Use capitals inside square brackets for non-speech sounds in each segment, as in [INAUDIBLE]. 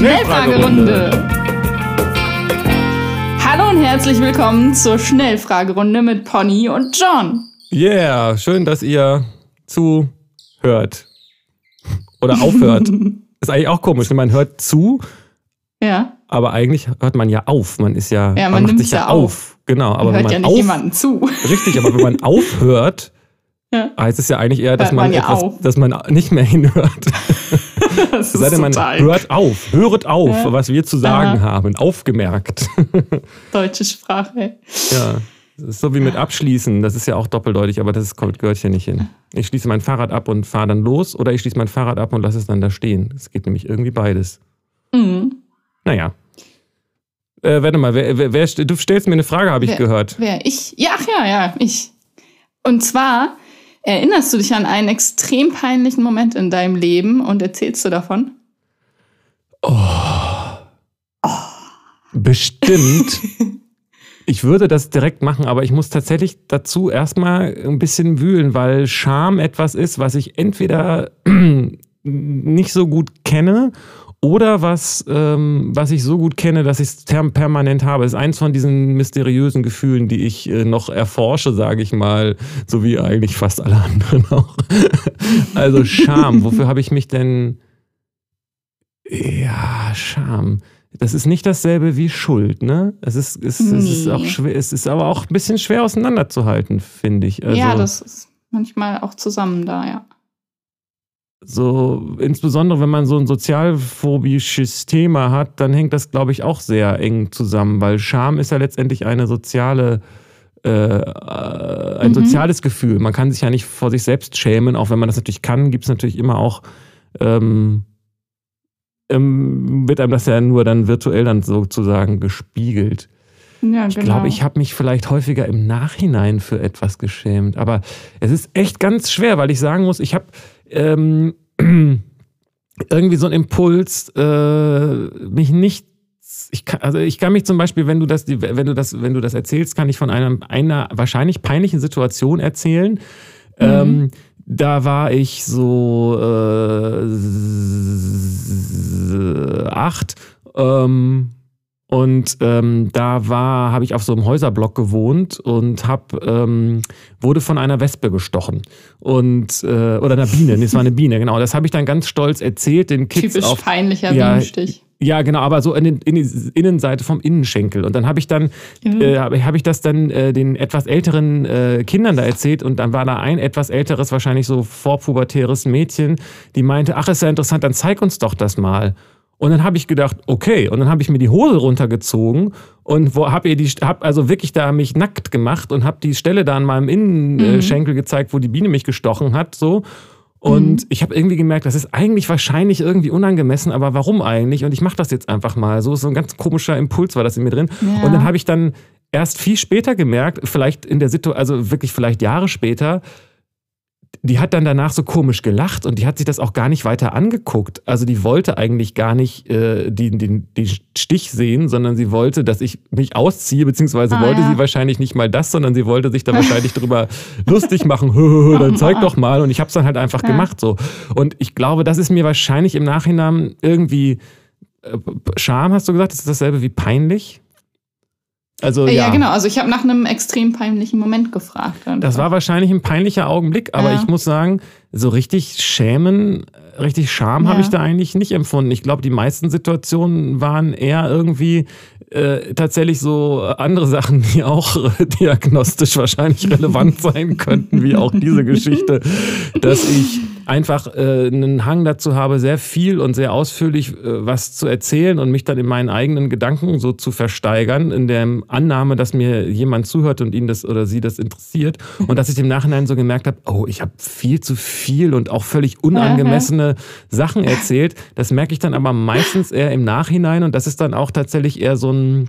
Schnellfragerunde. Hallo und herzlich willkommen zur Schnellfragerunde mit Pony und John. Yeah, schön, dass ihr zuhört. Oder aufhört. [LAUGHS] ist eigentlich auch komisch, wenn man hört zu, Ja, aber eigentlich hört man ja auf. Man ist ja, Ja, man macht nimmt sich ja ja auf. Genau, aber man wenn man ja nicht auf, jemanden zu. richtig, aber wenn man [LAUGHS] aufhört, Ja. heißt es ja eigentlich eher, dass Hört man, man etwas, auf. dass man nicht mehr hinhört. [LAUGHS] Das Es sei denn, man hört auf, höret auf, Ja. was wir zu sagen Aha. haben, aufgemerkt. [LAUGHS] deutsche Sprache. ja. Das ist so wie mit Abschließen, das ist ja auch doppeldeutig, aber das ist, kommt- gehört hier nicht hin. Ich schließe mein Fahrrad ab und fahre dann los oder ich schließe mein Fahrrad ab und lasse es dann da stehen. Es geht nämlich irgendwie beides. Mhm. Naja. Äh, warte mal, wer, wer, wer, du stellst mir eine Frage, habe ich gehört. Wer? Ich? Ja, ach ja, ja, ich. Und zwar, erinnerst du dich an einen extrem peinlichen Moment in deinem Leben und erzählst du davon? Bestimmt. [LAUGHS] Ich würde das direkt machen, aber ich muss tatsächlich dazu erstmal ein bisschen wühlen, weil Scham etwas ist, was ich entweder [CLEARS THROAT] nicht so gut kenne oder was, ähm, was ich so gut kenne, dass ich es permanent habe. Ist eins von diesen mysteriösen Gefühlen, die ich äh, noch erforsche, sage ich mal, so wie eigentlich fast alle anderen auch. [LAUGHS] also Scham, [LAUGHS] wofür habe ich mich denn... Ja, Scham. Das ist nicht dasselbe wie Schuld, ne? Es ist, es, es ist Nee. auch schwer, es ist aber auch ein bisschen schwer auseinanderzuhalten, finde ich. Also, ja, das ist manchmal auch zusammen da, ja. So, insbesondere wenn man so ein sozialphobisches Thema hat, dann hängt das, glaube ich, auch sehr eng zusammen, weil Scham ist ja letztendlich eine soziale, äh, äh, ein Mhm. soziales Gefühl. Man kann sich ja nicht vor sich selbst schämen, auch wenn man das natürlich kann, gibt es natürlich immer auch, ähm, ähm, wird einem das ja nur dann virtuell dann sozusagen gespiegelt. Ja, Ich genau. glaube, ich habe mich vielleicht häufiger im Nachhinein für etwas geschämt. Aber es ist echt ganz schwer, weil ich sagen muss, ich habe ähm, [CLEARS THROAT] irgendwie so einen Impuls, äh, mich nicht. Ich kann, also ich kann mich zum Beispiel, wenn du das, wenn du das, wenn du das erzählst, kann ich von einer, einer wahrscheinlich peinlichen Situation erzählen. Ähm, da war ich so äh, acht ähm, und ähm, da war, habe ich auf so einem Häuserblock gewohnt und hab, ähm, wurde von einer Wespe gestochen und äh, oder einer Biene, nee, es war eine Biene, genau. Das habe ich dann ganz stolz erzählt den Kids Typisch auf peinlicher Ja, Bienenstich. ja, genau, aber so in, den, in die Innenseite vom Innenschenkel. Und dann habe ich dann, Mhm. äh, habe hab ich das dann äh, den etwas älteren äh, Kindern da erzählt und dann war da ein etwas älteres, wahrscheinlich so vorpubertäres Mädchen, die meinte, ach, ist ja interessant, dann zeig uns doch das mal. Und dann habe ich gedacht, okay, und dann habe ich mir die Hose runtergezogen und wo habe ihr die, hab also wirklich da mich nackt gemacht und habe die Stelle da an meinem Innenschenkel gezeigt, wo die Biene mich gestochen hat, so. Und ich habe irgendwie gemerkt, das ist eigentlich wahrscheinlich irgendwie unangemessen, aber warum eigentlich? Und ich mache das jetzt einfach mal. So so ein ganz komischer Impuls war das in mir drin. Ja. Und dann habe ich dann erst viel später gemerkt, vielleicht in der Situation, also wirklich vielleicht Jahre später, die hat dann danach so komisch gelacht und die hat sich das auch gar nicht weiter angeguckt. Also die wollte eigentlich gar nicht äh, den, den, den Stich sehen, sondern sie wollte, dass ich mich ausziehe, beziehungsweise Ah, wollte ja. sie wahrscheinlich nicht mal das, sondern sie wollte sich da wahrscheinlich drüber [LAUGHS] lustig machen. [LAUGHS] Hö, hö, hö, dann zeig Mann. doch mal. Und ich habe es dann halt einfach Ja. gemacht so. Und ich glaube, das ist mir wahrscheinlich im Nachhinein irgendwie äh, Scham, hast du gesagt? Ist das dasselbe wie peinlich? Also Äh, ja, ja. genau. Also ich habe nach einem extrem peinlichen Moment gefragt. das war wahrscheinlich ein peinlicher Augenblick, aber Ja. ich muss sagen, so richtig schämen, richtig Scham Ja. habe ich da eigentlich nicht empfunden. Ich glaube, die meisten Situationen waren eher irgendwie äh, tatsächlich so andere Sachen, die auch äh, diagnostisch wahrscheinlich relevant [LAUGHS] sein könnten, wie auch diese Geschichte, dass ich einfach äh, einen Hang dazu habe, sehr viel und sehr ausführlich äh, was zu erzählen und mich dann in meinen eigenen Gedanken so zu versteigern, in der Annahme, dass mir jemand zuhört und ihn das oder sie das interessiert. Und dass ich im Nachhinein so gemerkt habe, oh, ich habe viel zu viel und auch völlig unangemessene Sachen erzählt. Das merke ich dann aber meistens eher im Nachhinein und das ist dann auch tatsächlich eher so ein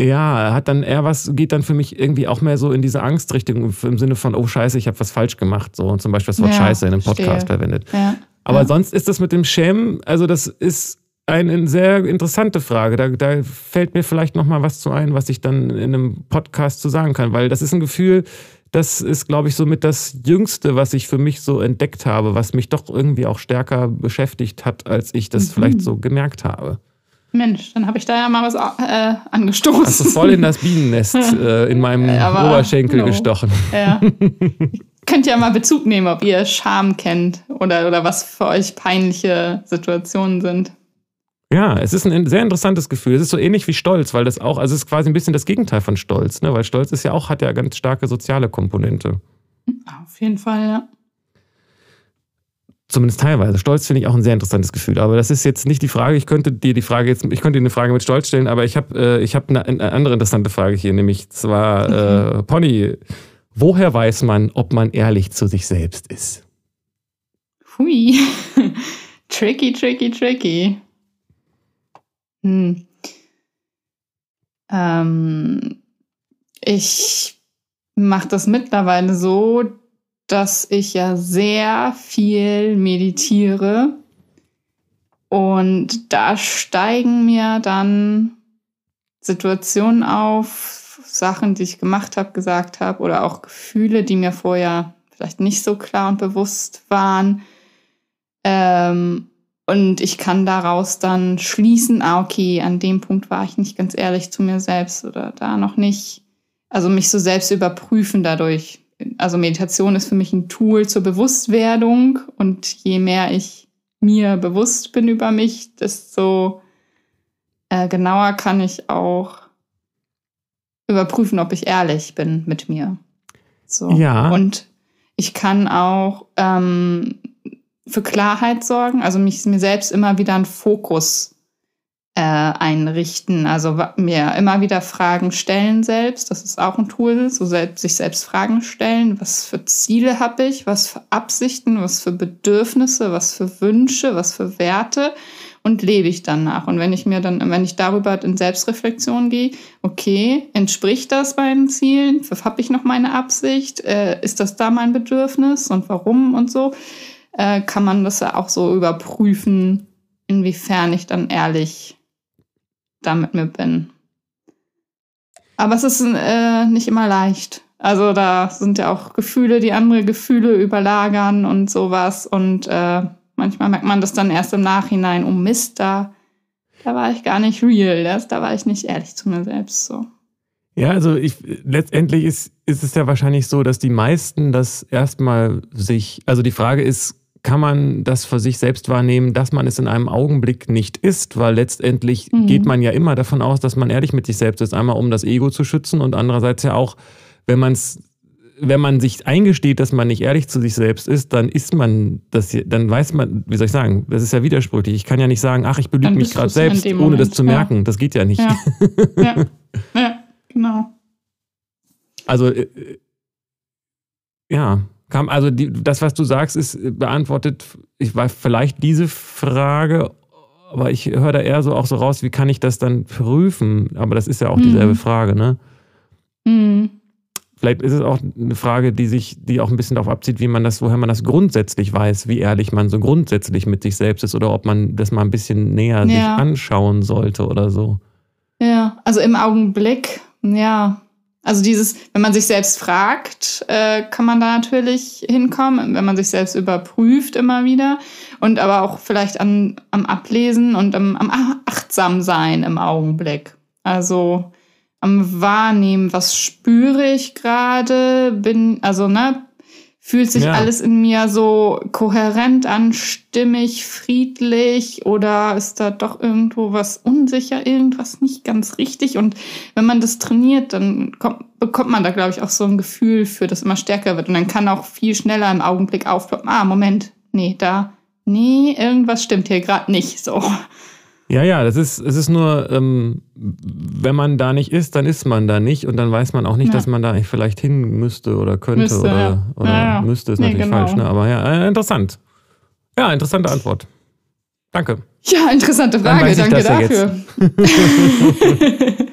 ja, hat dann eher was, geht dann für mich irgendwie auch mehr so in diese Angstrichtung im Sinne von, oh Scheiße, ich habe was falsch gemacht. So und zum Beispiel das Wort Ja, Scheiße in einem. Podcast verwendet. Ja. Aber ja. sonst ist das mit dem Schämen, also das ist eine sehr interessante Frage. Da, da fällt mir vielleicht noch mal was zu ein, was ich dann in einem Podcast zu sagen kann, weil das ist ein Gefühl, das ist, glaube ich, somit das Jüngste, was ich für mich so entdeckt habe, was mich doch irgendwie auch stärker beschäftigt hat, als ich das mhm. vielleicht so gemerkt habe. Mensch, dann habe ich da ja mal was äh, angestoßen. Hast du voll in das Bienennest [LAUGHS] äh, in meinem Aber, Oberschenkel no. gestochen. Ja. [LAUGHS] Könnt ja mal Bezug nehmen, ob ihr Scham kennt oder, oder was für euch peinliche Situationen sind. Ja, es ist ein sehr interessantes Gefühl. Es ist so ähnlich wie Stolz, weil das auch, also es ist quasi ein bisschen das Gegenteil von Stolz, ne? Weil Stolz ist ja auch, hat ja ganz starke soziale Komponente. Auf jeden Fall, ja. Zumindest teilweise. Stolz finde ich auch ein sehr interessantes Gefühl. Aber das ist jetzt nicht die Frage. Ich könnte dir die Frage jetzt, ich könnte dir eine Frage mit Stolz stellen, aber ich habe äh, ich hab eine, eine, andere interessante Frage hier, nämlich zwar, äh, Pony, woher weiß man, ob man ehrlich zu sich selbst ist? Hui. [LAUGHS] tricky, tricky, tricky. Hm. Ähm, ich mache das mittlerweile so, dass ich ja sehr viel meditiere und da steigen mir dann Situationen auf, Sachen, die ich gemacht habe, gesagt habe oder auch Gefühle, die mir vorher vielleicht nicht so klar und bewusst waren. Ähm, und ich kann daraus dann schließen, ah, okay, an dem Punkt war ich nicht ganz ehrlich zu mir selbst oder da noch nicht. Also mich so selbst überprüfen dadurch. Also Meditation ist für mich ein Tool zur Bewusstwerdung und je mehr ich mir bewusst bin über mich, desto äh, genauer kann ich auch überprüfen, ob ich ehrlich bin mit mir. So. Ja. Und ich kann auch ähm, für Klarheit sorgen, also mich mir selbst immer wieder einen Fokus äh, einrichten, also mir immer wieder Fragen stellen selbst, das ist auch ein Tool, so selbst, sich selbst Fragen stellen, was für Ziele habe ich, was für Absichten, was für Bedürfnisse, was für Wünsche, was für Werte und lebe ich danach. Und wenn ich mir dann, wenn ich darüber in Selbstreflexion gehe, okay, entspricht das meinen Zielen? Habe ich noch meine Absicht? Äh, ist das da mein Bedürfnis und warum und so? äh, kann man das ja auch so überprüfen, inwiefern ich dann ehrlich damit mir bin. Aber es ist äh, nicht immer leicht. Also da sind ja auch Gefühle, die andere Gefühle überlagern und sowas. Und äh, manchmal merkt man das dann erst im Nachhinein, oh Mist, da, da war ich gar nicht real, das, da war ich nicht ehrlich zu mir selbst so. Ja, also ich, letztendlich ist, ist es ja wahrscheinlich so, dass die meisten das erstmal sich, also die Frage ist, kann man das für sich selbst wahrnehmen, dass man es in einem Augenblick nicht ist, weil letztendlich mhm. geht man ja immer davon aus, dass man ehrlich mit sich selbst ist. Einmal um das Ego zu schützen und andererseits ja auch, wenn man es wenn man sich eingesteht, dass man nicht ehrlich zu sich selbst ist, dann ist man das, dann weiß man, wie soll ich sagen, das ist ja widersprüchlich. Ich kann ja nicht sagen, ach, ich belüge mich gerade selbst, ohne das zu merken. Ja. Das geht ja nicht. Ja. [LAUGHS] ja. ja, genau. Also, äh, äh ja, kam, also die, das, was du sagst, ist äh, beantwortet, ich war vielleicht diese Frage, aber ich höre da eher so auch so raus, wie kann ich das dann prüfen? Aber das ist ja auch mhm. dieselbe Frage, ne? Mhm. Vielleicht ist es auch eine Frage, die sich, die auch ein bisschen darauf abzieht, wie man das, woher man das grundsätzlich weiß, wie ehrlich man so grundsätzlich mit sich selbst ist oder ob man das mal ein bisschen näher ja. sich anschauen sollte oder so. Ja, also im Augenblick, ja, also dieses, wenn man sich selbst fragt, äh, kann man da natürlich hinkommen, wenn man sich selbst überprüft immer wieder und aber auch vielleicht an, am Ablesen und am, am Achtsamsein im Augenblick. Also am Wahrnehmen, was spüre ich gerade, bin, also ne, Fühlt sich ja. alles in mir so kohärent an, stimmig, friedlich oder ist da doch irgendwo was unsicher, irgendwas nicht ganz richtig? Und wenn man das trainiert, dann kommt, bekommt man da, glaube ich, auch so ein Gefühl für, das immer stärker wird. Und dann kann auch viel schneller im Augenblick aufploppen. Ah, Moment, nee, da, nee, irgendwas stimmt hier gerade nicht so. Ja, ja, das ist, es ist nur, ähm, wenn man da nicht ist, dann ist man da nicht und dann weiß man auch nicht, ja. dass man da vielleicht hin müsste oder könnte müsste, oder, ja. oder ja, müsste, ist nee, natürlich genau. falsch, ne? aber ja, äh, interessant. Ja, interessante Antwort. Danke. Ja, interessante Frage, danke dafür. [LAUGHS]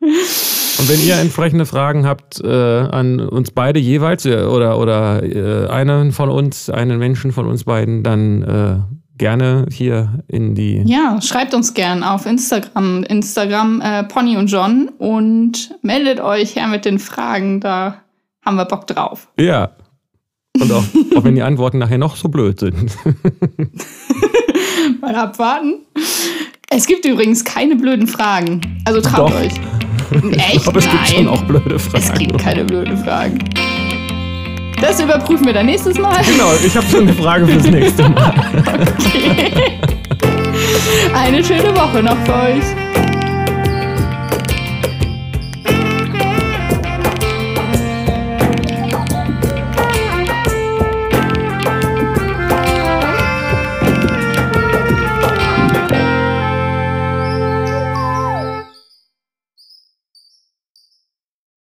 Und wenn ihr entsprechende Fragen habt äh, an uns beide jeweils äh, oder, oder äh, einen von uns, einen Menschen von uns beiden, dann äh, gerne hier in die. Ja, schreibt uns gern auf Instagram, Instagram äh, Pony und John und meldet euch her mit den Fragen. Da haben wir Bock drauf. Ja. Und auch, [LAUGHS] auch wenn die Antworten nachher noch so blöd sind. [LAUGHS] Mal abwarten. Es gibt übrigens keine blöden Fragen. Also traut Doch. euch. Echt? [LAUGHS] Aber es gibt Nein. schon auch blöde Fragen. Es gibt keine blöden Fragen. Das überprüfen wir dann nächstes Mal. Genau, ich habe schon eine Frage fürs nächste Mal. [LAUGHS] Eine schöne Woche noch für euch.